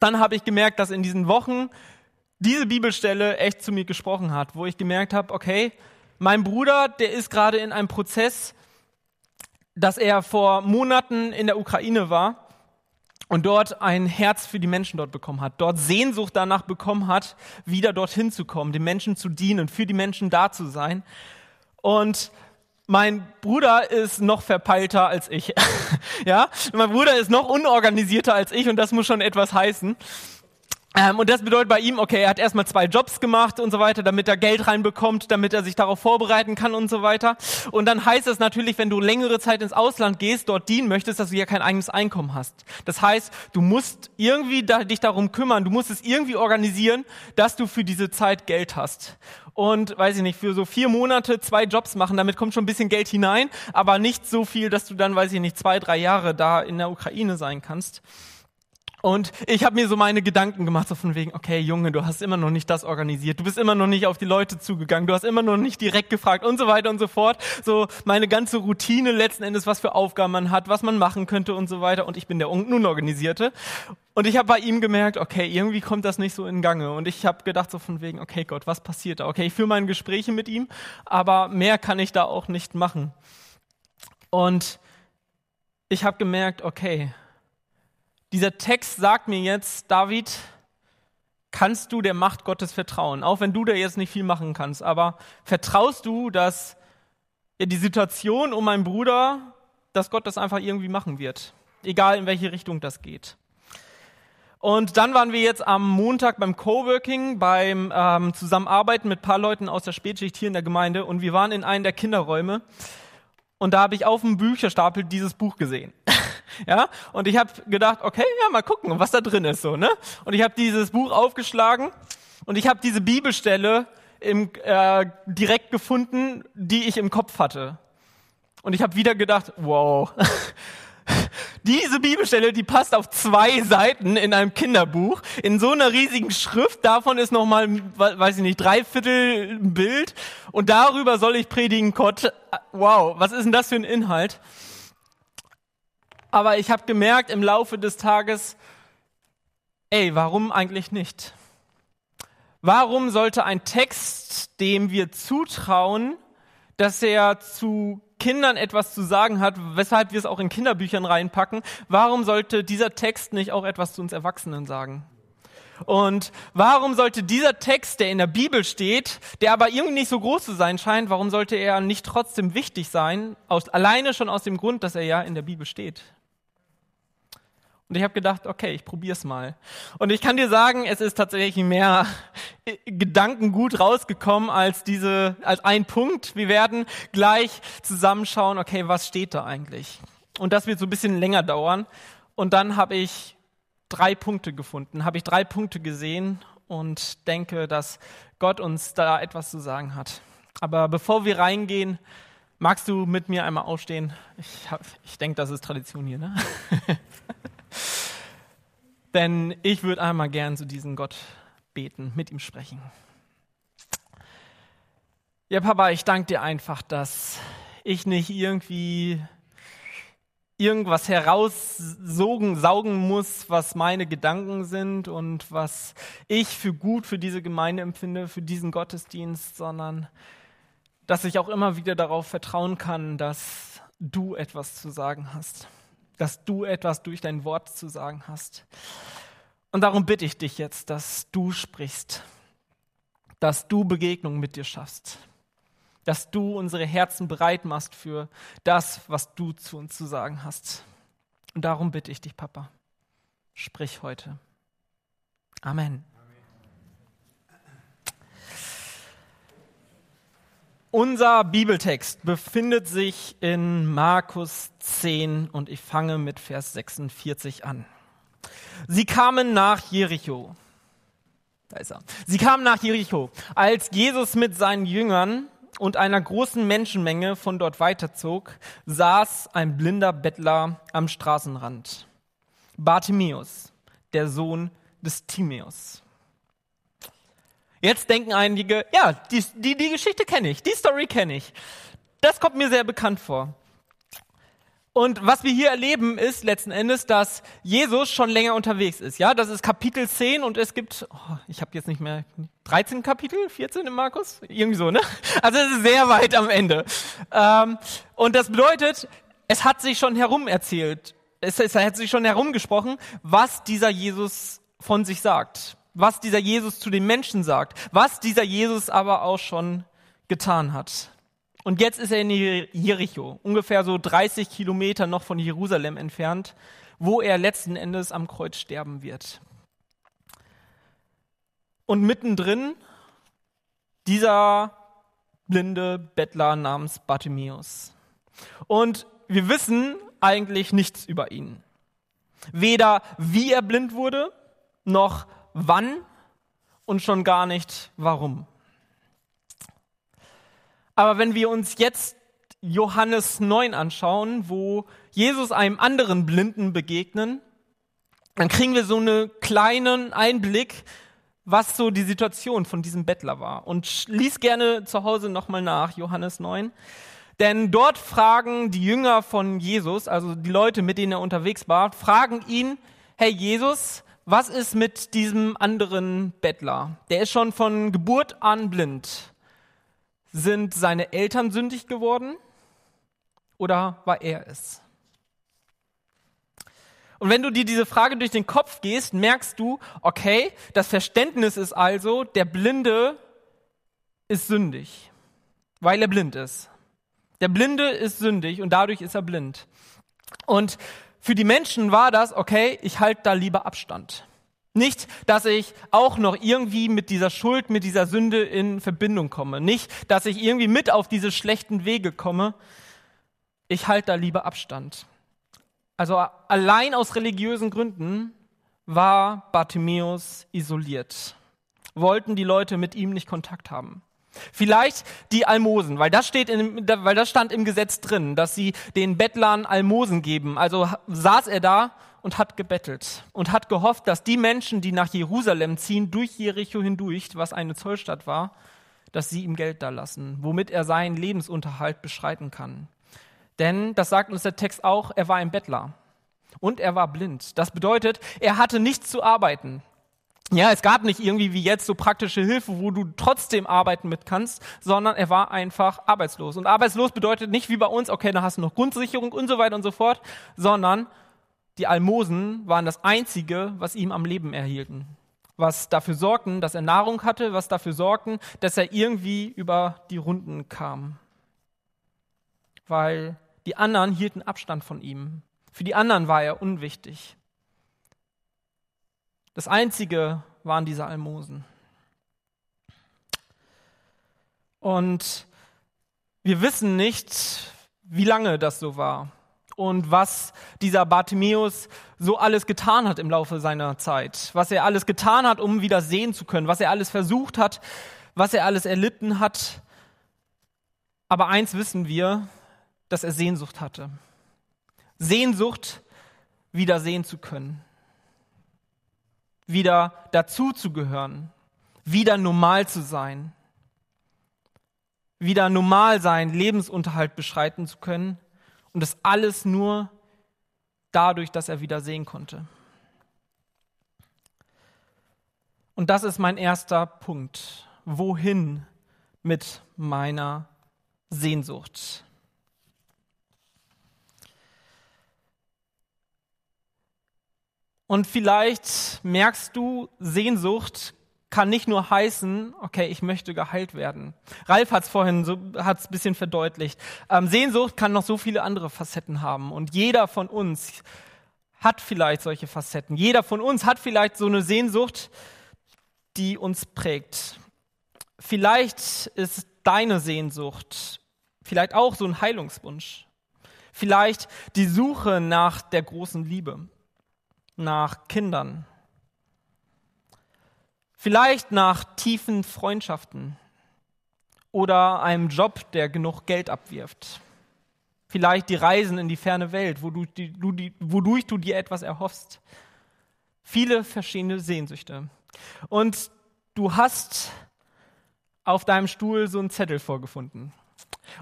dann habe ich gemerkt, dass in diesen Wochen diese Bibelstelle echt zu mir gesprochen hat, wo ich gemerkt habe, okay, mein Bruder, der ist gerade in einem Prozess, dass er vor Monaten in der Ukraine war und dort ein Herz für die Menschen dort bekommen hat, dort Sehnsucht danach bekommen hat, wieder dorthin zu kommen, den Menschen zu dienen, für die Menschen da zu sein. Und mein Bruder ist noch verpeilter als ich. ja, mein Bruder ist noch unorganisierter als ich und das muss schon etwas heißen. Ähm, und das bedeutet bei ihm, okay, er hat erstmal zwei Jobs gemacht und so weiter, damit er Geld reinbekommt, damit er sich darauf vorbereiten kann und so weiter. Und dann heißt es natürlich, wenn du längere Zeit ins Ausland gehst, dort dienen möchtest, dass du ja kein eigenes Einkommen hast. Das heißt, du musst irgendwie da, dich darum kümmern, du musst es irgendwie organisieren, dass du für diese Zeit Geld hast. Und weiß ich nicht, für so vier Monate zwei Jobs machen, damit kommt schon ein bisschen Geld hinein, aber nicht so viel, dass du dann, weiß ich nicht, zwei, drei Jahre da in der Ukraine sein kannst. Und ich habe mir so meine Gedanken gemacht, so von wegen, okay, Junge, du hast immer noch nicht das organisiert, du bist immer noch nicht auf die Leute zugegangen, du hast immer noch nicht direkt gefragt und so weiter und so fort. So meine ganze Routine letzten Endes, was für Aufgaben man hat, was man machen könnte und so weiter. Und ich bin der Unorganisierte. Und ich habe bei ihm gemerkt, okay, irgendwie kommt das nicht so in Gange. Und ich habe gedacht so von wegen, okay Gott, was passiert da? Okay, ich führe meine Gespräche mit ihm, aber mehr kann ich da auch nicht machen. Und ich habe gemerkt, okay, dieser Text sagt mir jetzt, David, kannst du der Macht Gottes vertrauen, auch wenn du da jetzt nicht viel machen kannst, aber vertraust du, dass ja, die Situation um meinen Bruder, dass Gott das einfach irgendwie machen wird, egal in welche Richtung das geht. Und dann waren wir jetzt am Montag beim Coworking, beim ähm, Zusammenarbeiten mit paar Leuten aus der Spätschicht hier in der Gemeinde. Und wir waren in einem der Kinderräume und da habe ich auf dem Bücherstapel dieses Buch gesehen. ja, und ich habe gedacht, okay, ja, mal gucken, was da drin ist so, ne? Und ich habe dieses Buch aufgeschlagen und ich habe diese Bibelstelle im, äh, direkt gefunden, die ich im Kopf hatte. Und ich habe wieder gedacht, wow. Diese Bibelstelle, die passt auf zwei Seiten in einem Kinderbuch, in so einer riesigen Schrift. Davon ist nochmal, weiß ich nicht, dreiviertel Bild. Und darüber soll ich predigen, Gott. Wow, was ist denn das für ein Inhalt? Aber ich habe gemerkt im Laufe des Tages, ey, warum eigentlich nicht? Warum sollte ein Text, dem wir zutrauen, dass er zu Kindern etwas zu sagen hat, weshalb wir es auch in Kinderbüchern reinpacken, warum sollte dieser Text nicht auch etwas zu uns Erwachsenen sagen? Und warum sollte dieser Text, der in der Bibel steht, der aber irgendwie nicht so groß zu sein scheint, warum sollte er nicht trotzdem wichtig sein, aus, alleine schon aus dem Grund, dass er ja in der Bibel steht? Und ich habe gedacht, okay, ich probier's mal. Und ich kann dir sagen, es ist tatsächlich mehr Gedanken gut rausgekommen als diese, als ein Punkt. Wir werden gleich zusammenschauen, okay, was steht da eigentlich? Und das wird so ein bisschen länger dauern. Und dann habe ich drei Punkte gefunden, habe ich drei Punkte gesehen und denke, dass Gott uns da etwas zu sagen hat. Aber bevor wir reingehen, magst du mit mir einmal aufstehen? Ich, ich denke, das ist Tradition hier, ne? Denn ich würde einmal gern zu diesem Gott beten, mit ihm sprechen. Ja, Papa, ich danke dir einfach, dass ich nicht irgendwie irgendwas heraussogen, saugen muss, was meine Gedanken sind und was ich für gut für diese Gemeinde empfinde, für diesen Gottesdienst, sondern dass ich auch immer wieder darauf vertrauen kann, dass du etwas zu sagen hast dass du etwas durch dein Wort zu sagen hast. Und darum bitte ich dich jetzt, dass du sprichst, dass du Begegnungen mit dir schaffst, dass du unsere Herzen bereit machst für das, was du zu uns zu sagen hast. Und darum bitte ich dich, Papa, sprich heute. Amen. Unser Bibeltext befindet sich in Markus 10 und ich fange mit Vers 46 an. Sie kamen nach Jericho. Da ist er. Sie kamen nach Jericho. Als Jesus mit seinen Jüngern und einer großen Menschenmenge von dort weiterzog, saß ein blinder Bettler am Straßenrand. Bartimäus, der Sohn des Timäus. Jetzt denken einige, ja, die, die, die Geschichte kenne ich, die Story kenne ich. Das kommt mir sehr bekannt vor. Und was wir hier erleben, ist letzten Endes, dass Jesus schon länger unterwegs ist. Ja, das ist Kapitel 10 und es gibt, oh, ich habe jetzt nicht mehr 13 Kapitel, 14 im Markus, irgendwie so, ne? Also es ist sehr weit am Ende. Ähm, und das bedeutet, es hat sich schon herum erzählt, es, es hat sich schon herumgesprochen, was dieser Jesus von sich sagt, was dieser Jesus zu den Menschen sagt, was dieser Jesus aber auch schon getan hat. Und jetzt ist er in Jericho, ungefähr so 30 Kilometer noch von Jerusalem entfernt, wo er letzten Endes am Kreuz sterben wird. Und mittendrin dieser blinde Bettler namens Bartimäus. Und wir wissen eigentlich nichts über ihn. Weder wie er blind wurde, noch wann und schon gar nicht warum. Aber wenn wir uns jetzt Johannes 9 anschauen, wo Jesus einem anderen Blinden begegnen, dann kriegen wir so einen kleinen Einblick, was so die Situation von diesem Bettler war. Und lies gerne zu Hause nochmal nach, Johannes 9. Denn dort fragen die Jünger von Jesus, also die Leute, mit denen er unterwegs war, fragen ihn, hey Jesus, was ist mit diesem anderen Bettler? Der ist schon von Geburt an blind. Sind seine Eltern sündig geworden oder war er es? Und wenn du dir diese Frage durch den Kopf gehst, merkst du, okay, das Verständnis ist also, der Blinde ist sündig, weil er blind ist. Der Blinde ist sündig und dadurch ist er blind. Und für die Menschen war das, okay, ich halte da lieber Abstand. Nicht, dass ich auch noch irgendwie mit dieser Schuld, mit dieser Sünde in Verbindung komme. Nicht, dass ich irgendwie mit auf diese schlechten Wege komme. Ich halte da lieber Abstand. Also allein aus religiösen Gründen war Bartimäus isoliert. Wollten die Leute mit ihm nicht Kontakt haben. Vielleicht die Almosen, weil das steht in, weil das stand im Gesetz drin, dass sie den Bettlern Almosen geben. Also saß er da und hat gebettelt und hat gehofft, dass die Menschen, die nach Jerusalem ziehen, durch Jericho hindurch, was eine Zollstadt war, dass sie ihm Geld da lassen, womit er seinen Lebensunterhalt beschreiten kann. Denn, das sagt uns der Text auch, er war ein Bettler und er war blind. Das bedeutet, er hatte nichts zu arbeiten. Ja, es gab nicht irgendwie wie jetzt so praktische Hilfe, wo du trotzdem arbeiten mit kannst, sondern er war einfach arbeitslos. Und arbeitslos bedeutet nicht wie bei uns, okay, dann hast du noch Grundsicherung und so weiter und so fort, sondern die Almosen waren das Einzige, was ihm am Leben erhielten. Was dafür sorgten, dass er Nahrung hatte, was dafür sorgten, dass er irgendwie über die Runden kam. Weil die anderen hielten Abstand von ihm. Für die anderen war er unwichtig. Das Einzige waren diese Almosen. Und wir wissen nicht, wie lange das so war und was dieser Bartimäus so alles getan hat im Laufe seiner Zeit, was er alles getan hat, um wieder sehen zu können, was er alles versucht hat, was er alles erlitten hat. Aber eins wissen wir, dass er Sehnsucht hatte. Sehnsucht, wieder sehen zu können, wieder dazu zu gehören, wieder normal zu sein, wieder normal sein, Lebensunterhalt beschreiten zu können und das alles nur dadurch, dass er wieder sehen konnte. Und das ist mein erster Punkt. Wohin mit meiner Sehnsucht? Und vielleicht merkst du, Sehnsucht kann nicht nur heißen, okay, ich möchte geheilt werden. Ralf hat es vorhin so hat's bisschen verdeutlicht. Ähm, Sehnsucht kann noch so viele andere Facetten haben und jeder von uns hat vielleicht solche Facetten. Jeder von uns hat vielleicht so eine Sehnsucht, die uns prägt. Vielleicht ist deine Sehnsucht vielleicht auch so ein Heilungswunsch. Vielleicht die Suche nach der großen Liebe, nach Kindern, Vielleicht nach tiefen Freundschaften oder einem Job, der genug Geld abwirft. Vielleicht die Reisen in die ferne Welt, wodurch du, wodurch du dir etwas erhoffst. Viele verschiedene Sehnsüchte. Und du hast auf deinem Stuhl so einen Zettel vorgefunden.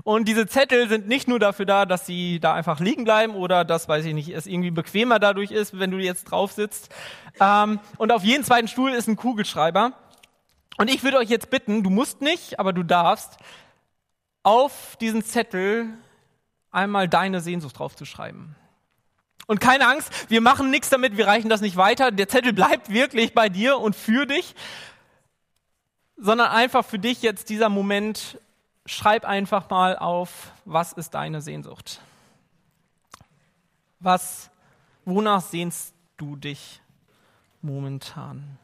Und diese Zettel sind nicht nur dafür da, dass sie da einfach liegen bleiben oder dass, weiß ich nicht, es irgendwie bequemer dadurch ist, wenn du jetzt drauf sitzt. Ähm, und auf jedem zweiten Stuhl ist ein Kugelschreiber. Und ich würde euch jetzt bitten, du musst nicht, aber du darfst, auf diesen Zettel einmal deine Sehnsucht draufzuschreiben. Und keine Angst, wir machen nichts damit, wir reichen das nicht weiter. Der Zettel bleibt wirklich bei dir und für dich, sondern einfach für dich jetzt dieser Moment, schreib einfach mal auf, was ist deine Sehnsucht? Was, wonach sehnst du dich momentan?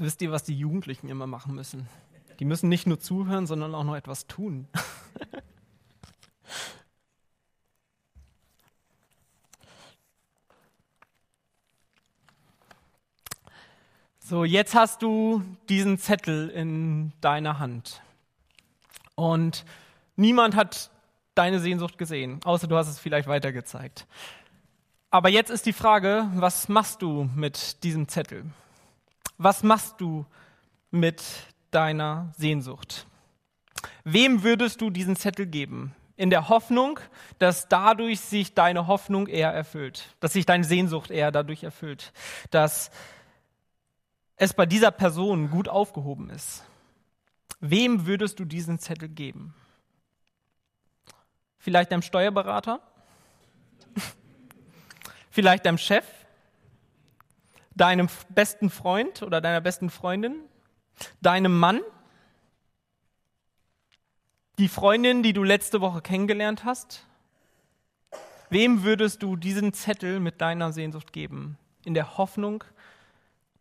Wisst ihr, was die Jugendlichen immer machen müssen. Die müssen nicht nur zuhören, sondern auch noch etwas tun. so, jetzt hast du diesen Zettel in deiner Hand. Und niemand hat deine Sehnsucht gesehen, außer du hast es vielleicht weitergezeigt. Aber jetzt ist die Frage, was machst du mit diesem Zettel? Was machst du mit deiner Sehnsucht? Wem würdest du diesen Zettel geben? In der Hoffnung, dass dadurch sich deine Hoffnung eher erfüllt, dass sich deine Sehnsucht eher dadurch erfüllt, dass es bei dieser Person gut aufgehoben ist. Wem würdest du diesen Zettel geben? Vielleicht deinem Steuerberater? Vielleicht deinem Chef? Deinem besten Freund oder deiner besten Freundin, deinem Mann, die Freundin, die du letzte Woche kennengelernt hast? Wem würdest du diesen Zettel mit deiner Sehnsucht geben, in der Hoffnung,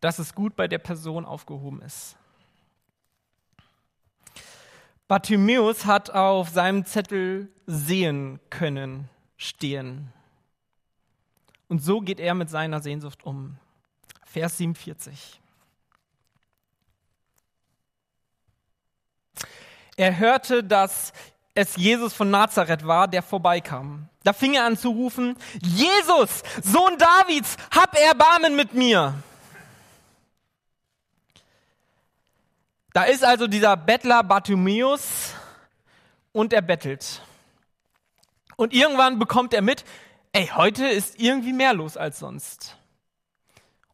dass es gut bei der Person aufgehoben ist? Bartimäus hat auf seinem Zettel sehen können stehen. Und so geht er mit seiner Sehnsucht um. Vers 47. Er hörte, dass es Jesus von Nazareth war, der vorbeikam. Da fing er an zu rufen, Jesus, Sohn Davids, hab Erbarmen mit mir. Da ist also dieser Bettler Bartimäus und er bettelt. Und irgendwann bekommt er mit, ey, heute ist irgendwie mehr los als sonst.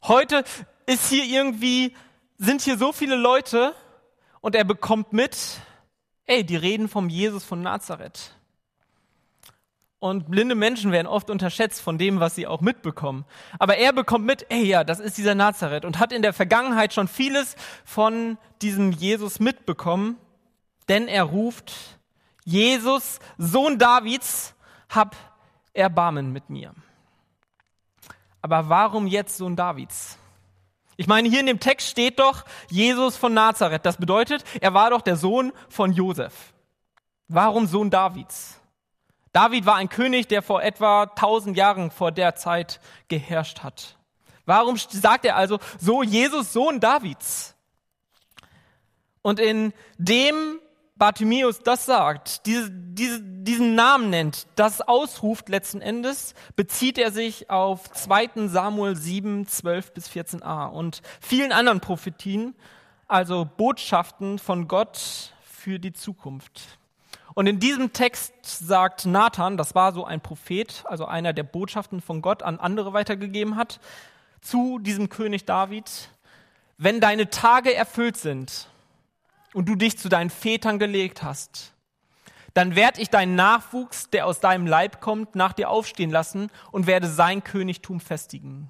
Heute ist hier irgendwie, sind hier so viele Leute und er bekommt mit, ey, die reden vom Jesus von Nazareth. Und blinde Menschen werden oft unterschätzt von dem, was sie auch mitbekommen. Aber er bekommt mit, ey, ja, das ist dieser Nazareth und hat in der Vergangenheit schon vieles von diesem Jesus mitbekommen, denn er ruft, Jesus, Sohn Davids, hab Erbarmen mit mir. Aber warum jetzt Sohn Davids? Ich meine, hier in dem Text steht doch Jesus von Nazareth. Das bedeutet, er war doch der Sohn von Josef. Warum Sohn Davids? David war ein König, der vor etwa 1000 Jahren vor der Zeit geherrscht hat. Warum sagt er also so Jesus Sohn Davids? Und in dem Bartimäus das sagt, diese, diese, diesen Namen nennt, das ausruft letzten Endes, bezieht er sich auf 2. Samuel 7, 12 bis 14a und vielen anderen Prophetien, also Botschaften von Gott für die Zukunft. Und in diesem Text sagt Nathan, das war so ein Prophet, also einer, der Botschaften von Gott an andere weitergegeben hat, zu diesem König David, wenn deine Tage erfüllt sind, und du dich zu deinen Vätern gelegt hast, dann werde ich deinen Nachwuchs, der aus deinem Leib kommt, nach dir aufstehen lassen und werde sein Königtum festigen.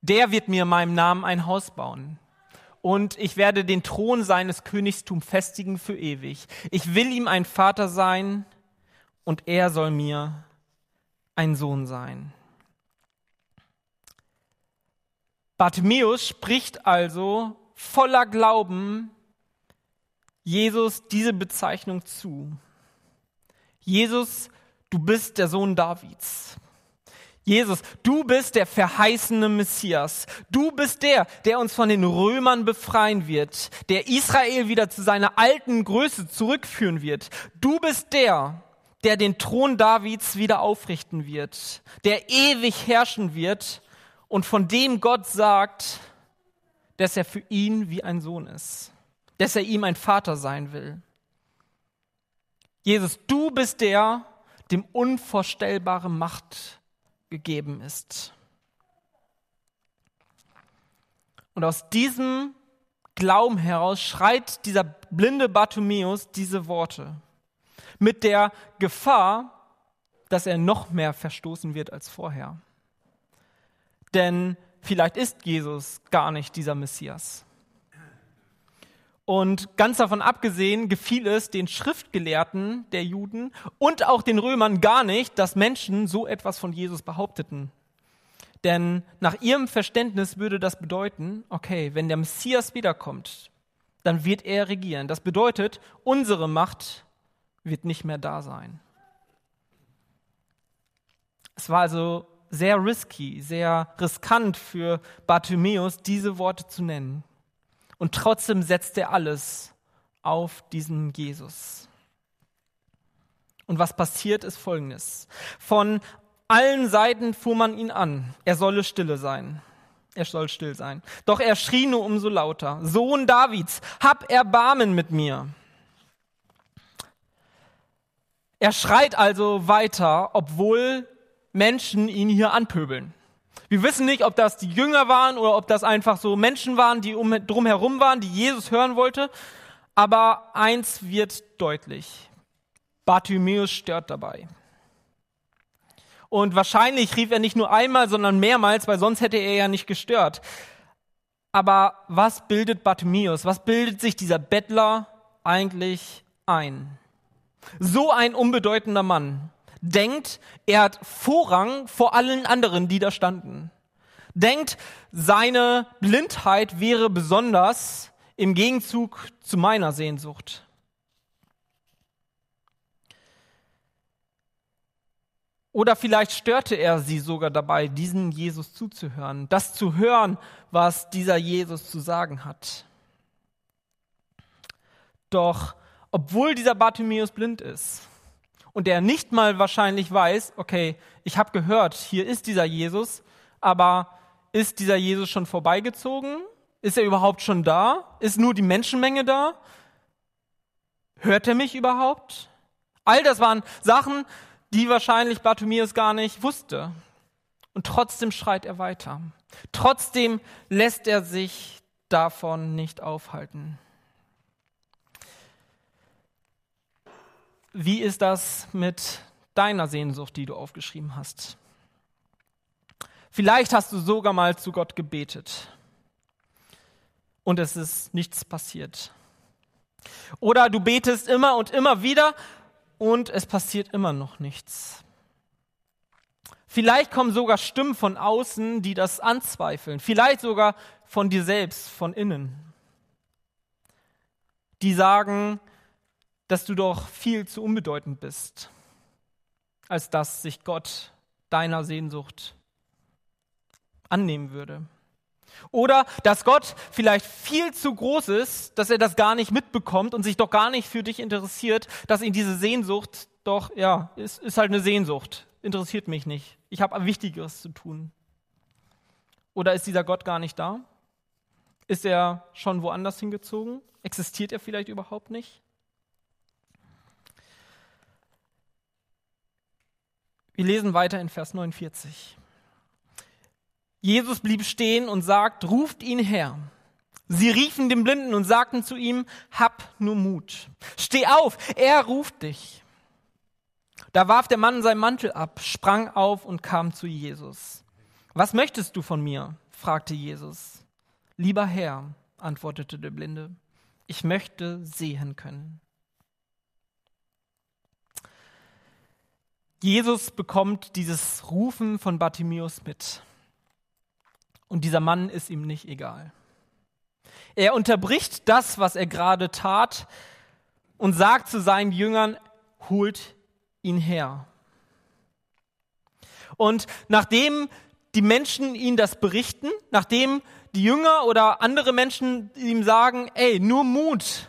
Der wird mir in meinem Namen ein Haus bauen und ich werde den Thron seines Königtums festigen für ewig. Ich will ihm ein Vater sein und er soll mir ein Sohn sein. Bartimäus spricht also voller Glauben Jesus diese Bezeichnung zu. Jesus, du bist der Sohn Davids. Jesus, du bist der verheißene Messias. Du bist der, der uns von den Römern befreien wird, der Israel wieder zu seiner alten Größe zurückführen wird. Du bist der, der den Thron Davids wieder aufrichten wird, der ewig herrschen wird und von dem Gott sagt, dass er für ihn wie ein Sohn ist, dass er ihm ein Vater sein will. Jesus, du bist der, dem unvorstellbare Macht gegeben ist. Und aus diesem Glauben heraus schreit dieser blinde Bartimäus diese Worte mit der Gefahr, dass er noch mehr verstoßen wird als vorher. Denn vielleicht ist Jesus gar nicht dieser Messias. Und ganz davon abgesehen gefiel es den Schriftgelehrten der Juden und auch den Römern gar nicht, dass Menschen so etwas von Jesus behaupteten. Denn nach ihrem Verständnis würde das bedeuten, okay, wenn der Messias wiederkommt, dann wird er regieren. Das bedeutet, unsere Macht wird nicht mehr da sein. Es war also sehr risky, sehr riskant für Bartimäus, diese Worte zu nennen. Und trotzdem setzt er alles auf diesen Jesus. Und was passiert, ist Folgendes. Von allen Seiten fuhr man ihn an. Er solle stille sein. Er soll still sein. Doch er schrie nur umso lauter. Sohn Davids, hab Erbarmen mit mir. Er schreit also weiter, obwohl Menschen ihn hier anpöbeln. Wir wissen nicht, ob das die Jünger waren oder ob das einfach so Menschen waren, die um, drumherum waren, die Jesus hören wollte. Aber eins wird deutlich. Bartimäus stört dabei. Und wahrscheinlich rief er nicht nur einmal, sondern mehrmals, weil sonst hätte er ja nicht gestört. Aber was bildet Bartimäus? Was bildet sich dieser Bettler eigentlich ein? So ein unbedeutender Mann denkt, er hat Vorrang vor allen anderen, die da standen. Denkt, seine Blindheit wäre besonders im Gegenzug zu meiner Sehnsucht. Oder vielleicht störte er sie sogar dabei, diesen Jesus zuzuhören, das zu hören, was dieser Jesus zu sagen hat. Doch obwohl dieser Bartimäus blind ist, und der nicht mal wahrscheinlich weiß, okay, ich habe gehört, hier ist dieser Jesus, aber ist dieser Jesus schon vorbeigezogen? Ist er überhaupt schon da? Ist nur die Menschenmenge da? Hört er mich überhaupt? All das waren Sachen, die wahrscheinlich Bartimäus gar nicht wusste. Und trotzdem schreit er weiter. Trotzdem lässt er sich davon nicht aufhalten. Wie ist das mit deiner Sehnsucht, die du aufgeschrieben hast? Vielleicht hast du sogar mal zu Gott gebetet und es ist nichts passiert. Oder du betest immer und immer wieder und es passiert immer noch nichts. Vielleicht kommen sogar Stimmen von außen, die das anzweifeln. Vielleicht sogar von dir selbst, von innen. Die sagen, dass du doch viel zu unbedeutend bist, als dass sich Gott deiner Sehnsucht annehmen würde. Oder dass Gott vielleicht viel zu groß ist, dass er das gar nicht mitbekommt und sich doch gar nicht für dich interessiert, dass ihn diese Sehnsucht doch, ja, ist, ist halt eine Sehnsucht, interessiert mich nicht. Ich habe Wichtigeres zu tun. Oder ist dieser Gott gar nicht da? Ist er schon woanders hingezogen? Existiert er vielleicht überhaupt nicht? Wir lesen weiter in Vers 49. Jesus blieb stehen und sagt, ruft ihn her. Sie riefen dem Blinden und sagten zu ihm, hab nur Mut. Steh auf, er ruft dich. Da warf der Mann seinen Mantel ab, sprang auf und kam zu Jesus. Was möchtest du von mir? fragte Jesus. Lieber Herr, antwortete der Blinde, ich möchte sehen können. Jesus bekommt dieses Rufen von Bartimäus mit. Und dieser Mann ist ihm nicht egal. Er unterbricht das, was er gerade tat und sagt zu seinen Jüngern, holt ihn her. Und nachdem die Menschen ihn das berichten, nachdem die Jünger oder andere Menschen ihm sagen, ey, nur Mut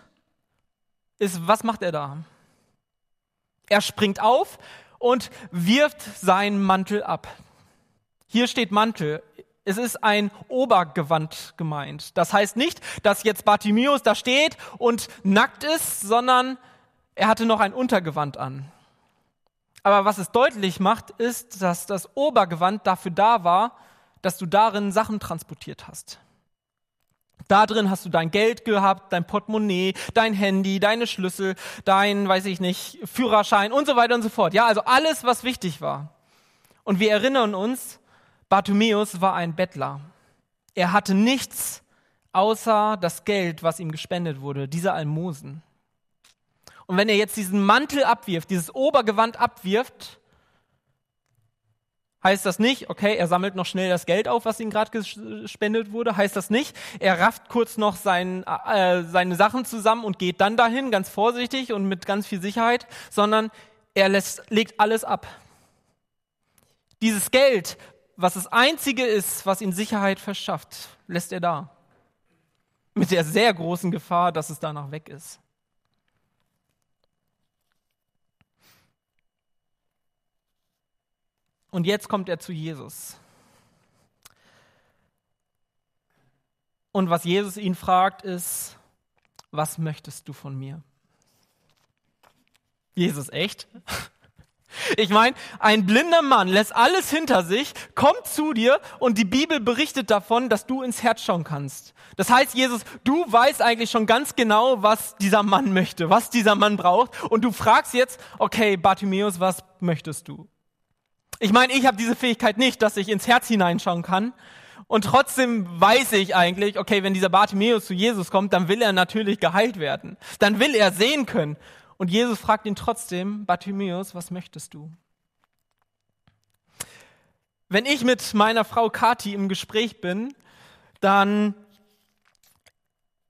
ist, was macht er da? Er springt auf und wirft seinen Mantel ab. Hier steht Mantel. Es ist ein Obergewand gemeint. Das heißt nicht, dass jetzt Bartimäus da steht und nackt ist, sondern er hatte noch ein Untergewand an. Aber was es deutlich macht, ist, dass das Obergewand dafür da war, dass du darin Sachen transportiert hast. Da drin hast du dein Geld gehabt, dein Portemonnaie, dein Handy, deine Schlüssel, dein, weiß ich nicht, Führerschein und so weiter und so fort. Ja, also alles, was wichtig war. Und wir erinnern uns, Bartimäus war ein Bettler. Er hatte nichts außer das Geld, was ihm gespendet wurde, diese Almosen. Und wenn er jetzt diesen Mantel abwirft, dieses Obergewand abwirft, heißt das nicht, okay, er sammelt noch schnell das Geld auf, was ihm gerade gespendet wurde, heißt das nicht, er rafft kurz noch sein, äh, seine Sachen zusammen und geht dann dahin, ganz vorsichtig und mit ganz viel Sicherheit, sondern er lässt, legt alles ab. Dieses Geld, was das Einzige ist, was ihm Sicherheit verschafft, lässt er da. Mit der sehr großen Gefahr, dass es danach weg ist. Und jetzt kommt er zu Jesus. Und was Jesus ihn fragt, ist, was möchtest du von mir? Jesus, echt? Ich meine, ein blinder Mann lässt alles hinter sich, kommt zu dir und die Bibel berichtet davon, dass du ins Herz schauen kannst. Das heißt, Jesus, du weißt eigentlich schon ganz genau, was dieser Mann möchte, was dieser Mann braucht und du fragst jetzt, okay, Bartimäus, was möchtest du? Ich meine, ich habe diese Fähigkeit nicht, dass ich ins Herz hineinschauen kann. Und trotzdem weiß ich eigentlich, okay, wenn dieser Bartimäus zu Jesus kommt, dann will er natürlich geheilt werden. Dann will er sehen können. Und Jesus fragt ihn trotzdem, Bartimäus, was möchtest du? Wenn ich mit meiner Frau Kati im Gespräch bin, dann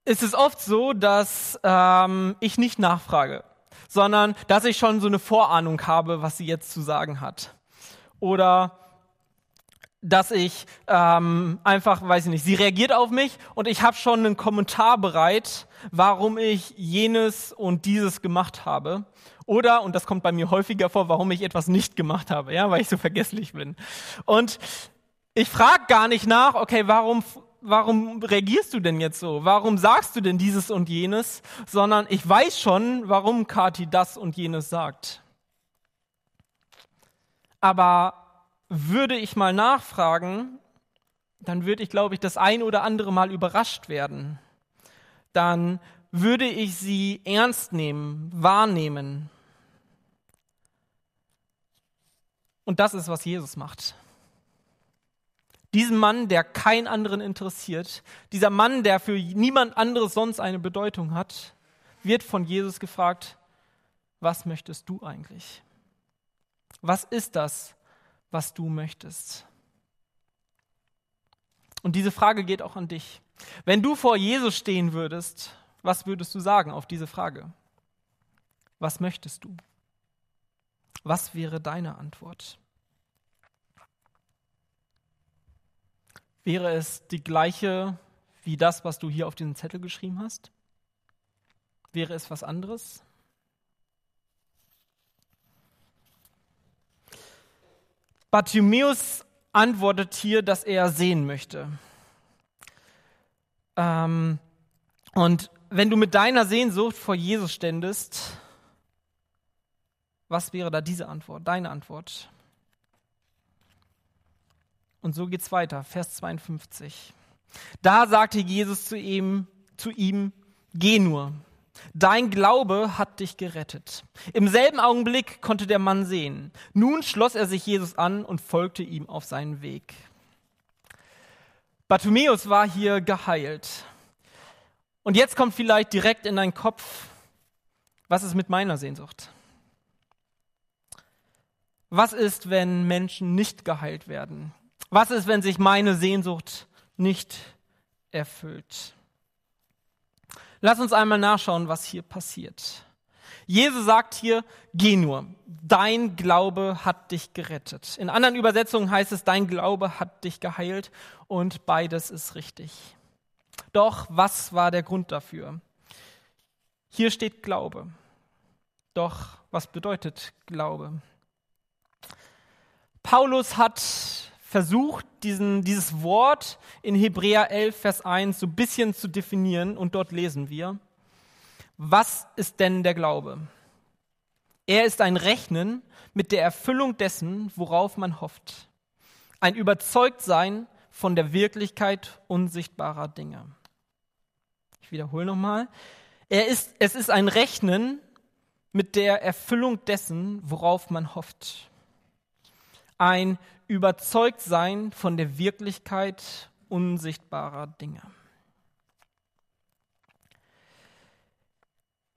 ist es oft so, dass ähm, ich nicht nachfrage, sondern dass ich schon so eine Vorahnung habe, was sie jetzt zu sagen hat oder dass ich ähm, einfach, weiß ich nicht, sie reagiert auf mich und ich habe schon einen Kommentar bereit, warum ich jenes und dieses gemacht habe. Oder, und das kommt bei mir häufiger vor, warum ich etwas nicht gemacht habe, ja, weil ich so vergesslich bin. Und ich frage gar nicht nach, okay, warum, warum reagierst du denn jetzt so? Warum sagst du denn dieses und jenes? Sondern ich weiß schon, warum Kati das und jenes sagt. Aber würde ich mal nachfragen, dann würde ich, glaube ich, das ein oder andere Mal überrascht werden. Dann würde ich sie ernst nehmen, wahrnehmen. Und das ist, was Jesus macht. Diesen Mann, der keinen anderen interessiert, dieser Mann, der für niemand anderes sonst eine Bedeutung hat, wird von Jesus gefragt, was möchtest du eigentlich? Was ist das, was du möchtest? Und diese Frage geht auch an dich. Wenn du vor Jesus stehen würdest, was würdest du sagen auf diese Frage? Was möchtest du? Was wäre deine Antwort? Wäre es die gleiche wie das, was du hier auf diesen Zettel geschrieben hast? Wäre es was anderes? Bartimäus antwortet hier, dass er sehen möchte. Ähm, und wenn du mit deiner Sehnsucht vor Jesus ständest, was wäre da diese Antwort, deine Antwort? Und so geht's weiter, Vers 52. Da sagte Jesus zu ihm, zu ihm, geh nur, Dein Glaube hat dich gerettet. Im selben Augenblick konnte der Mann sehen. Nun schloss er sich Jesus an und folgte ihm auf seinen Weg. Bartimäus war hier geheilt. Und jetzt kommt vielleicht direkt in deinen Kopf, was ist mit meiner Sehnsucht? Was ist, wenn Menschen nicht geheilt werden? Was ist, wenn sich meine Sehnsucht nicht erfüllt? Lass uns einmal nachschauen, was hier passiert. Jesus sagt hier, geh nur. Dein Glaube hat dich gerettet. In anderen Übersetzungen heißt es, dein Glaube hat dich geheilt und beides ist richtig. Doch was war der Grund dafür? Hier steht Glaube. Doch was bedeutet Glaube? Paulus hat versucht, diesen, dieses Wort in Hebräer 11, Vers 1 so ein bisschen zu definieren und dort lesen wir, was ist denn der Glaube? Er ist ein Rechnen mit der Erfüllung dessen, worauf man hofft. Ein Überzeugtsein von der Wirklichkeit unsichtbarer Dinge. Ich wiederhole nochmal. Er ist, es ist ein Rechnen mit der Erfüllung dessen, worauf man hofft. Ein Überzeugtsein von der Wirklichkeit unsichtbarer Dinge.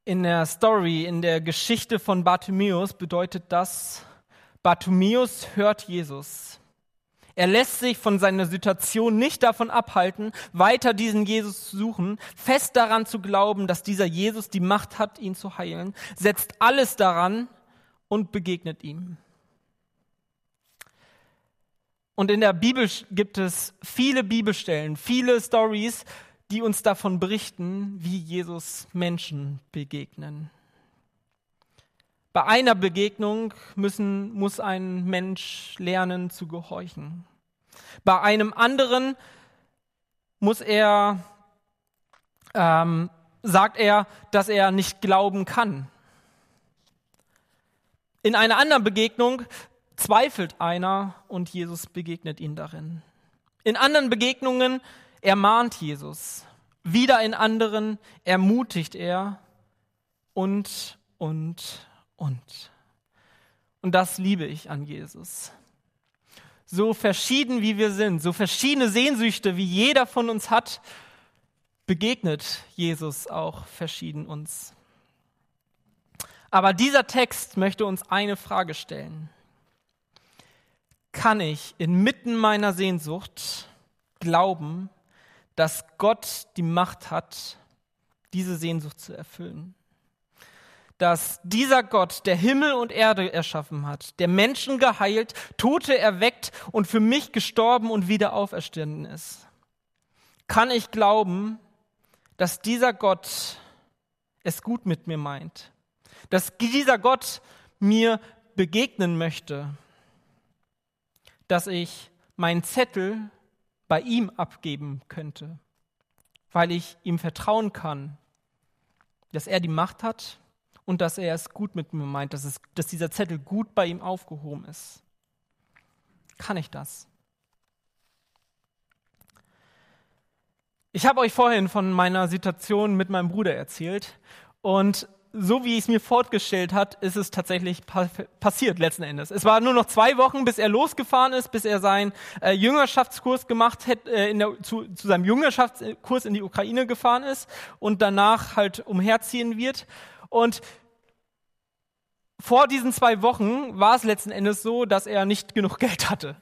In der Story, in der Geschichte von Bartimäus bedeutet das, Bartimäus hört Jesus. Er lässt sich von seiner Situation nicht davon abhalten, weiter diesen Jesus zu suchen, fest daran zu glauben, dass dieser Jesus die Macht hat, ihn zu heilen, setzt alles daran und begegnet ihm. Und in der Bibel gibt es viele Bibelstellen, viele Stories, die uns davon berichten, wie Jesus Menschen begegnen. Bei einer Begegnung müssen, muss ein Mensch lernen zu gehorchen. Bei einem anderen muss er, ähm, sagt er, dass er nicht glauben kann. In einer anderen Begegnung zweifelt einer und Jesus begegnet ihn darin. In anderen Begegnungen ermahnt Jesus. Wieder in anderen ermutigt er und, und, und. Und das liebe ich an Jesus. So verschieden wie wir sind, so verschiedene Sehnsüchte wie jeder von uns hat, begegnet Jesus auch verschieden uns. Aber dieser Text möchte uns eine Frage stellen kann ich inmitten meiner Sehnsucht glauben, dass Gott die Macht hat, diese Sehnsucht zu erfüllen. Dass dieser Gott, der Himmel und Erde erschaffen hat, der Menschen geheilt, Tote erweckt und für mich gestorben und wieder auferstanden ist. Kann ich glauben, dass dieser Gott es gut mit mir meint? Dass dieser Gott mir begegnen möchte? Dass ich meinen Zettel bei ihm abgeben könnte, weil ich ihm vertrauen kann, dass er die Macht hat und dass er es gut mit mir meint, dass, es, dass dieser Zettel gut bei ihm aufgehoben ist. Kann ich das? Ich habe euch vorhin von meiner Situation mit meinem Bruder erzählt und so wie es mir fortgestellt hat, ist es tatsächlich pa passiert letzten Endes. Es war nur noch zwei Wochen, bis er losgefahren ist, bis er seinen äh, Jüngerschaftskurs gemacht hat, äh, der, zu, zu seinem Jüngerschaftskurs in die Ukraine gefahren ist und danach halt umherziehen wird. Und vor diesen zwei Wochen war es letzten Endes so, dass er nicht genug Geld hatte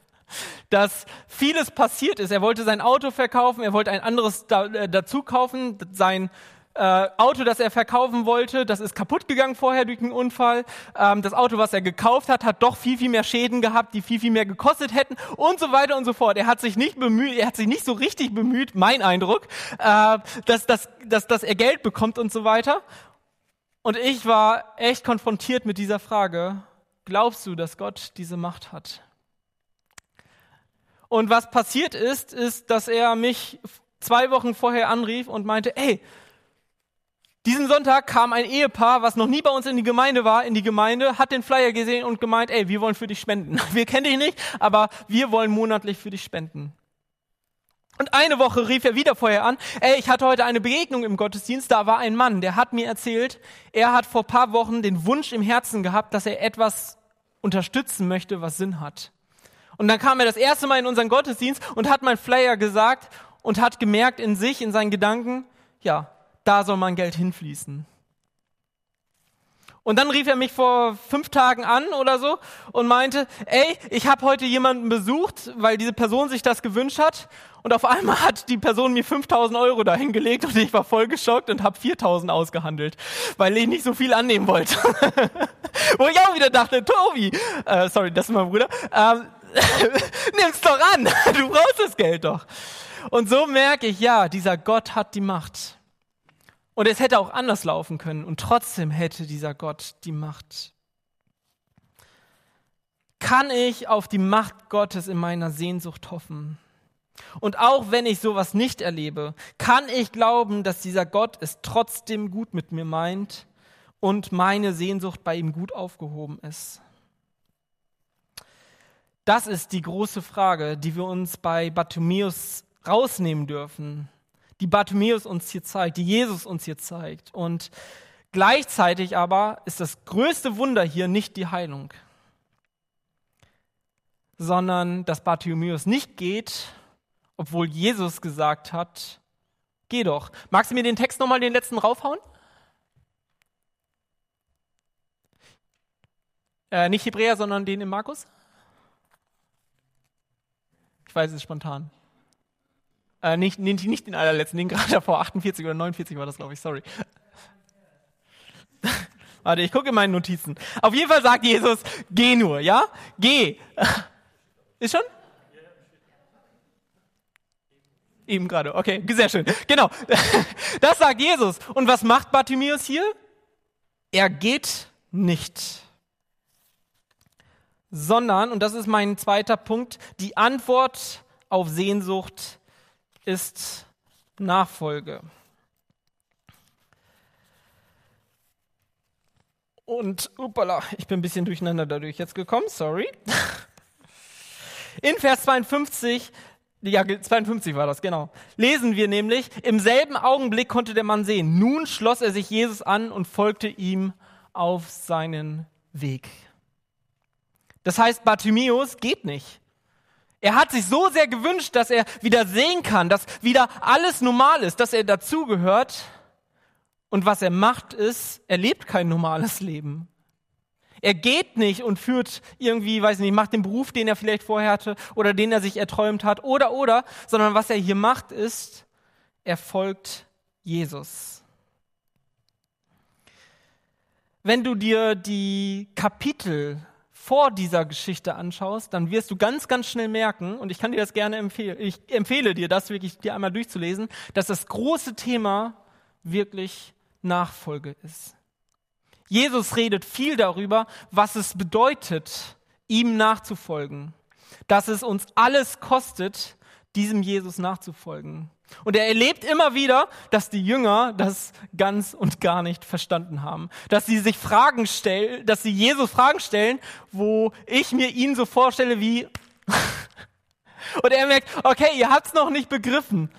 dass vieles passiert ist. Er wollte sein Auto verkaufen, er wollte ein anderes da, äh, dazu kaufen, sein äh, Auto, das er verkaufen wollte, das ist kaputt gegangen vorher durch einen Unfall. Ähm, das Auto, was er gekauft hat, hat doch viel, viel mehr Schäden gehabt, die viel, viel mehr gekostet hätten und so weiter und so fort. Er hat sich nicht bemüht, er hat sich nicht so richtig bemüht, mein Eindruck, äh, dass, dass, dass, dass er Geld bekommt und so weiter. Und ich war echt konfrontiert mit dieser Frage, glaubst du, dass Gott diese Macht hat? Und was passiert ist, ist, dass er mich zwei Wochen vorher anrief und meinte, ey, diesen Sonntag kam ein Ehepaar, was noch nie bei uns in die Gemeinde war, in die Gemeinde, hat den Flyer gesehen und gemeint, ey, wir wollen für dich spenden. Wir kennen dich nicht, aber wir wollen monatlich für dich spenden. Und eine Woche rief er wieder vorher an, ey, ich hatte heute eine Begegnung im Gottesdienst, da war ein Mann, der hat mir erzählt, er hat vor paar Wochen den Wunsch im Herzen gehabt, dass er etwas unterstützen möchte, was Sinn hat. Und dann kam er das erste Mal in unseren Gottesdienst und hat mein Flyer gesagt und hat gemerkt in sich, in seinen Gedanken, ja, da soll mein Geld hinfließen. Und dann rief er mich vor fünf Tagen an oder so und meinte, ey, ich habe heute jemanden besucht, weil diese Person sich das gewünscht hat. Und auf einmal hat die Person mir 5000 Euro dahingelegt und ich war voll geschockt und habe 4000 ausgehandelt, weil ich nicht so viel annehmen wollte. Wo ich auch wieder dachte, Tobi, äh, sorry, das ist mein Bruder, ähm, nimm's doch an, du brauchst das Geld doch. Und so merke ich, ja, dieser Gott hat die Macht. Und es hätte auch anders laufen können und trotzdem hätte dieser Gott die Macht. Kann ich auf die Macht Gottes in meiner Sehnsucht hoffen? Und auch wenn ich sowas nicht erlebe, kann ich glauben, dass dieser Gott es trotzdem gut mit mir meint und meine Sehnsucht bei ihm gut aufgehoben ist. Das ist die große Frage, die wir uns bei Bartimäus rausnehmen dürfen die Bartimäus uns hier zeigt, die Jesus uns hier zeigt. Und gleichzeitig aber ist das größte Wunder hier nicht die Heilung, sondern dass Bartimäus nicht geht, obwohl Jesus gesagt hat, geh doch. Magst du mir den Text nochmal den letzten raufhauen? Äh, nicht Hebräer, sondern den im Markus? Ich weiß es spontan. Äh, nicht, nicht, nicht den allerletzten, den gerade davor, 48 oder 49 war das, glaube ich, sorry. Warte, ich gucke in meinen Notizen. Auf jeden Fall sagt Jesus, geh nur, ja? Geh. Ist schon? Eben gerade, okay, sehr schön. Genau, das sagt Jesus. Und was macht Bartimäus hier? Er geht nicht. Sondern, und das ist mein zweiter Punkt, die Antwort auf Sehnsucht ist Nachfolge. Und, upala, ich bin ein bisschen durcheinander dadurch jetzt gekommen, sorry. In Vers 52, ja, 52 war das, genau, lesen wir nämlich, im selben Augenblick konnte der Mann sehen. Nun schloss er sich Jesus an und folgte ihm auf seinen Weg. Das heißt, Bartimäus geht nicht. Er hat sich so sehr gewünscht, dass er wieder sehen kann, dass wieder alles normal ist, dass er dazugehört. Und was er macht ist, er lebt kein normales Leben. Er geht nicht und führt irgendwie, weiß nicht, macht den Beruf, den er vielleicht vorher hatte oder den er sich erträumt hat oder oder, sondern was er hier macht ist, er folgt Jesus. Wenn du dir die Kapitel vor dieser Geschichte anschaust, dann wirst du ganz, ganz schnell merken, und ich kann dir das gerne empfehlen, ich empfehle dir das wirklich dir einmal durchzulesen, dass das große Thema wirklich Nachfolge ist. Jesus redet viel darüber, was es bedeutet, ihm nachzufolgen, dass es uns alles kostet, diesem Jesus nachzufolgen. Und er erlebt immer wieder, dass die Jünger das ganz und gar nicht verstanden haben. Dass sie sich Fragen stellen, dass sie Jesus Fragen stellen, wo ich mir ihn so vorstelle wie, und er merkt, okay, ihr habt's noch nicht begriffen,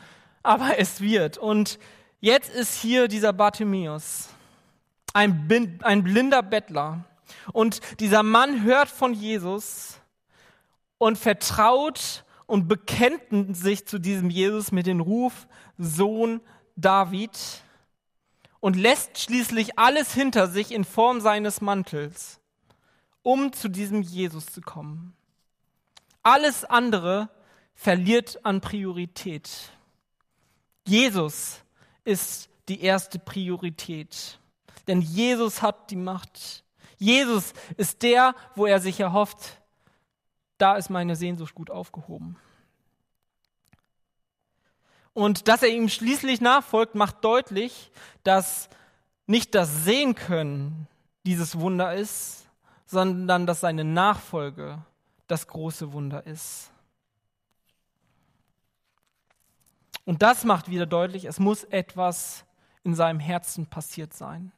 aber es wird. Und jetzt ist hier dieser Bartimäus, ein, ein blinder Bettler. Und dieser Mann hört von Jesus und vertraut und bekennt sich zu diesem Jesus mit dem Ruf Sohn David und lässt schließlich alles hinter sich in Form seines Mantels, um zu diesem Jesus zu kommen. Alles andere verliert an Priorität. Jesus ist die erste Priorität, denn Jesus hat die Macht. Jesus ist der, wo er sich erhofft, da ist meine Sehnsucht gut aufgehoben. Und dass er ihm schließlich nachfolgt, macht deutlich, dass nicht das Sehen können dieses Wunder ist, sondern dass seine Nachfolge das große Wunder ist. Und das macht wieder deutlich, es muss etwas in seinem Herzen passiert sein.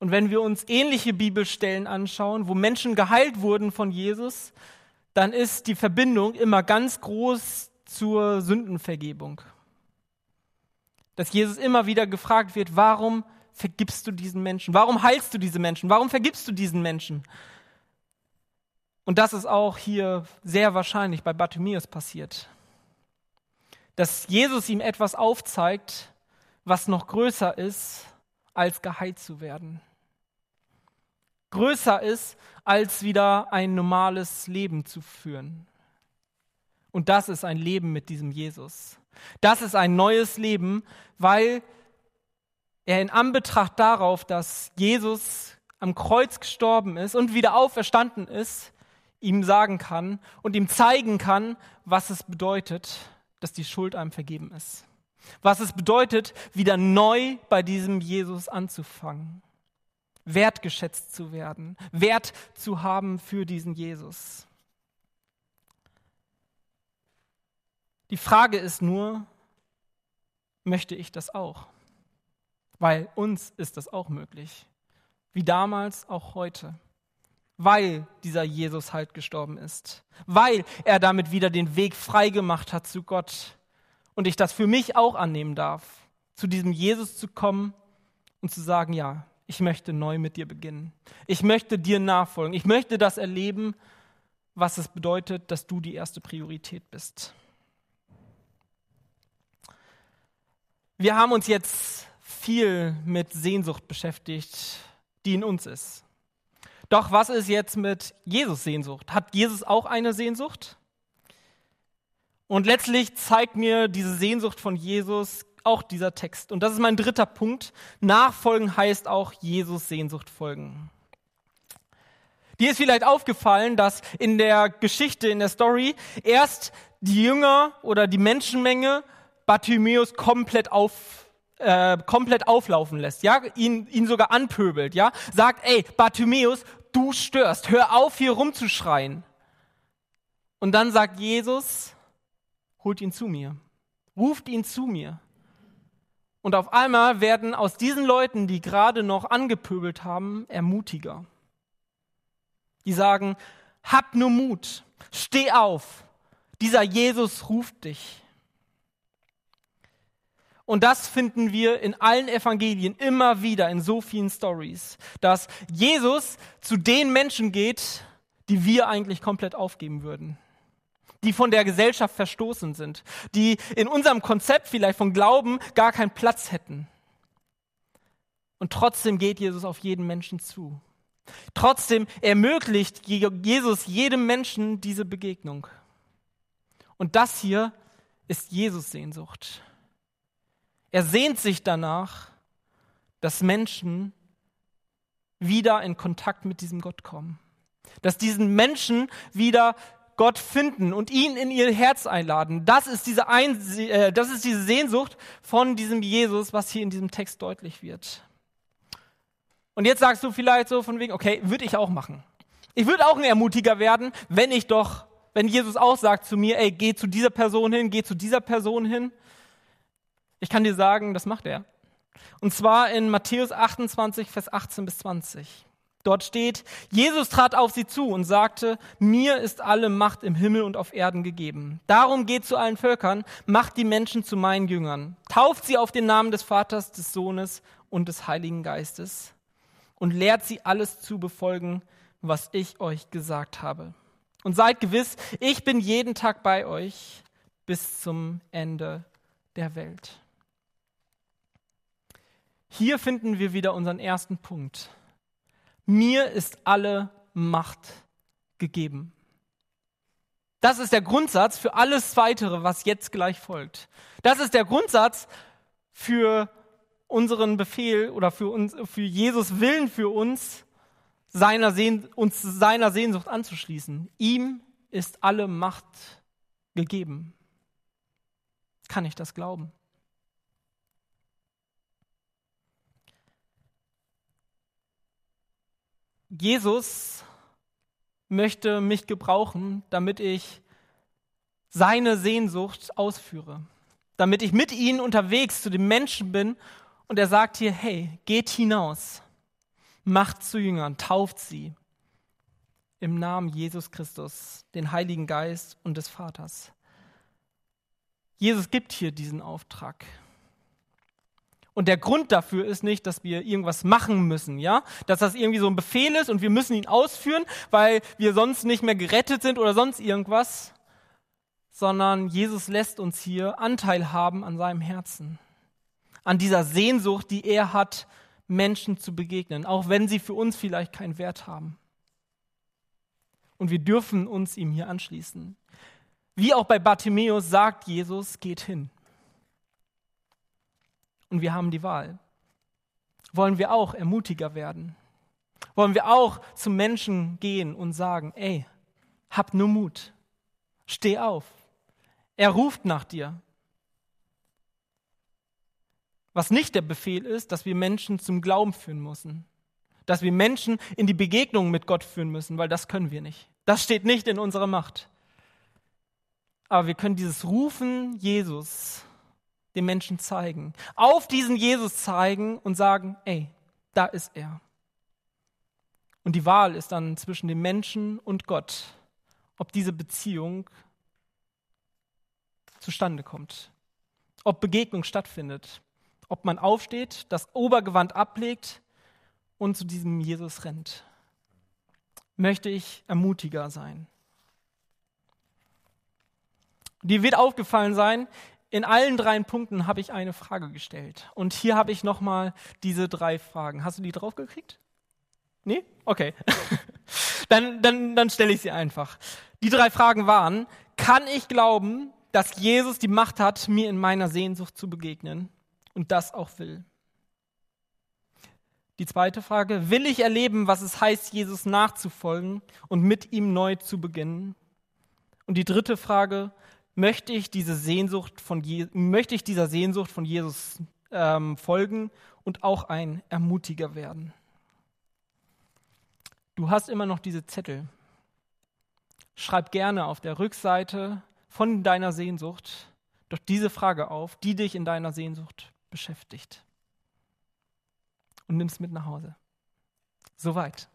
Und wenn wir uns ähnliche Bibelstellen anschauen, wo Menschen geheilt wurden von Jesus, dann ist die Verbindung immer ganz groß zur Sündenvergebung. Dass Jesus immer wieder gefragt wird, warum vergibst du diesen Menschen? Warum heilst du diese Menschen? Warum vergibst du diesen Menschen? Und das ist auch hier sehr wahrscheinlich bei Bartimäus passiert. Dass Jesus ihm etwas aufzeigt, was noch größer ist, als geheilt zu werden. Größer ist, als wieder ein normales Leben zu führen. Und das ist ein Leben mit diesem Jesus. Das ist ein neues Leben, weil er in Anbetracht darauf, dass Jesus am Kreuz gestorben ist und wieder auferstanden ist, ihm sagen kann und ihm zeigen kann, was es bedeutet, dass die Schuld einem vergeben ist. Was es bedeutet, wieder neu bei diesem Jesus anzufangen. Wertgeschätzt zu werden, Wert zu haben für diesen Jesus. Die Frage ist nur, möchte ich das auch? Weil uns ist das auch möglich. Wie damals, auch heute. Weil dieser Jesus halt gestorben ist. Weil er damit wieder den Weg frei gemacht hat zu Gott. Und ich das für mich auch annehmen darf, zu diesem Jesus zu kommen und zu sagen, ja, ich möchte neu mit dir beginnen. Ich möchte dir nachfolgen. Ich möchte das erleben, was es bedeutet, dass du die erste Priorität bist. Wir haben uns jetzt viel mit Sehnsucht beschäftigt, die in uns ist. Doch was ist jetzt mit Jesus Sehnsucht? Hat Jesus auch eine Sehnsucht? Und letztlich zeigt mir diese Sehnsucht von Jesus auch dieser Text. Und das ist mein dritter Punkt. Nachfolgen heißt auch Jesus Sehnsucht folgen. Dir ist vielleicht aufgefallen, dass in der Geschichte, in der Story, erst die Jünger oder die Menschenmenge Bartimäus komplett auf, äh, komplett auflaufen lässt, ja, ihn, ihn sogar anpöbelt, ja, sagt, ey, Bartimäus, du störst, hör auf, hier rumzuschreien. Und dann sagt Jesus, holt ihn zu mir, ruft ihn zu mir. Und auf einmal werden aus diesen Leuten, die gerade noch angepöbelt haben, Ermutiger. Die sagen, hab nur Mut, steh auf, dieser Jesus ruft dich. Und das finden wir in allen Evangelien immer wieder in so vielen Stories, dass Jesus zu den Menschen geht, die wir eigentlich komplett aufgeben würden, die von der Gesellschaft verstoßen sind, die in unserem Konzept vielleicht von Glauben gar keinen Platz hätten. Und trotzdem geht Jesus auf jeden Menschen zu. Trotzdem ermöglicht Jesus jedem Menschen diese Begegnung. Und das hier ist Jesus Sehnsucht. Er sehnt sich danach, dass Menschen wieder in Kontakt mit diesem Gott kommen. Dass diesen Menschen wieder Gott finden und ihn in ihr Herz einladen. Das ist diese, Ein äh, das ist diese Sehnsucht von diesem Jesus, was hier in diesem Text deutlich wird. Und jetzt sagst du vielleicht so von wegen, okay, würde ich auch machen. Ich würde auch ein Ermutiger werden, wenn ich doch, wenn Jesus auch sagt zu mir, ey, geh zu dieser Person hin, geh zu dieser Person hin. Ich kann dir sagen, das macht er. Und zwar in Matthäus 28, Vers 18 bis 20. Dort steht, Jesus trat auf sie zu und sagte, mir ist alle Macht im Himmel und auf Erden gegeben. Darum geht zu allen Völkern, macht die Menschen zu meinen Jüngern, tauft sie auf den Namen des Vaters, des Sohnes und des Heiligen Geistes und lehrt sie alles zu befolgen, was ich euch gesagt habe. Und seid gewiss, ich bin jeden Tag bei euch bis zum Ende der Welt. Hier finden wir wieder unseren ersten Punkt. Mir ist alle Macht gegeben. Das ist der Grundsatz für alles weitere, was jetzt gleich folgt. Das ist der Grundsatz für unseren Befehl oder für uns, für Jesus Willen für uns, seiner Sehn, uns seiner Sehnsucht anzuschließen. Ihm ist alle Macht gegeben. Kann ich das glauben? Jesus möchte mich gebrauchen, damit ich seine Sehnsucht ausführe, damit ich mit ihnen unterwegs zu den Menschen bin und er sagt hier, hey, geht hinaus, macht zu Jüngern, tauft sie im Namen Jesus Christus, den Heiligen Geist und des Vaters. Jesus gibt hier diesen Auftrag. Und der Grund dafür ist nicht, dass wir irgendwas machen müssen, ja? Dass das irgendwie so ein Befehl ist und wir müssen ihn ausführen, weil wir sonst nicht mehr gerettet sind oder sonst irgendwas, sondern Jesus lässt uns hier Anteil haben an seinem Herzen, an dieser Sehnsucht, die er hat, Menschen zu begegnen, auch wenn sie für uns vielleicht keinen Wert haben. Und wir dürfen uns ihm hier anschließen. Wie auch bei Bartimäus sagt Jesus, geht hin. Und wir haben die Wahl. Wollen wir auch ermutiger werden? Wollen wir auch zu Menschen gehen und sagen, ey, hab nur Mut, steh auf. Er ruft nach dir. Was nicht der Befehl ist, dass wir Menschen zum Glauben führen müssen. Dass wir Menschen in die Begegnung mit Gott führen müssen, weil das können wir nicht. Das steht nicht in unserer Macht. Aber wir können dieses Rufen Jesus den Menschen zeigen. Auf diesen Jesus zeigen und sagen, ey, da ist er. Und die Wahl ist dann zwischen dem Menschen und Gott, ob diese Beziehung zustande kommt, ob Begegnung stattfindet, ob man aufsteht, das Obergewand ablegt und zu diesem Jesus rennt. Möchte ich ermutiger sein. Dir wird aufgefallen sein, in allen drei Punkten habe ich eine Frage gestellt. Und hier habe ich nochmal diese drei Fragen. Hast du die draufgekriegt? Nee? Okay. dann dann, dann stelle ich sie einfach. Die drei Fragen waren, kann ich glauben, dass Jesus die Macht hat, mir in meiner Sehnsucht zu begegnen und das auch will? Die zweite Frage, will ich erleben, was es heißt, Jesus nachzufolgen und mit ihm neu zu beginnen? Und die dritte Frage, möchte ich, diese Sehnsucht von Je möchte ich dieser Sehnsucht von Jesus ähm, folgen und auch ein Ermutiger werden. Du hast immer noch diese Zettel. Schreib gerne auf der Rückseite von deiner Sehnsucht doch diese Frage auf, die dich in deiner Sehnsucht beschäftigt. Und nimm es mit nach Hause. Soweit.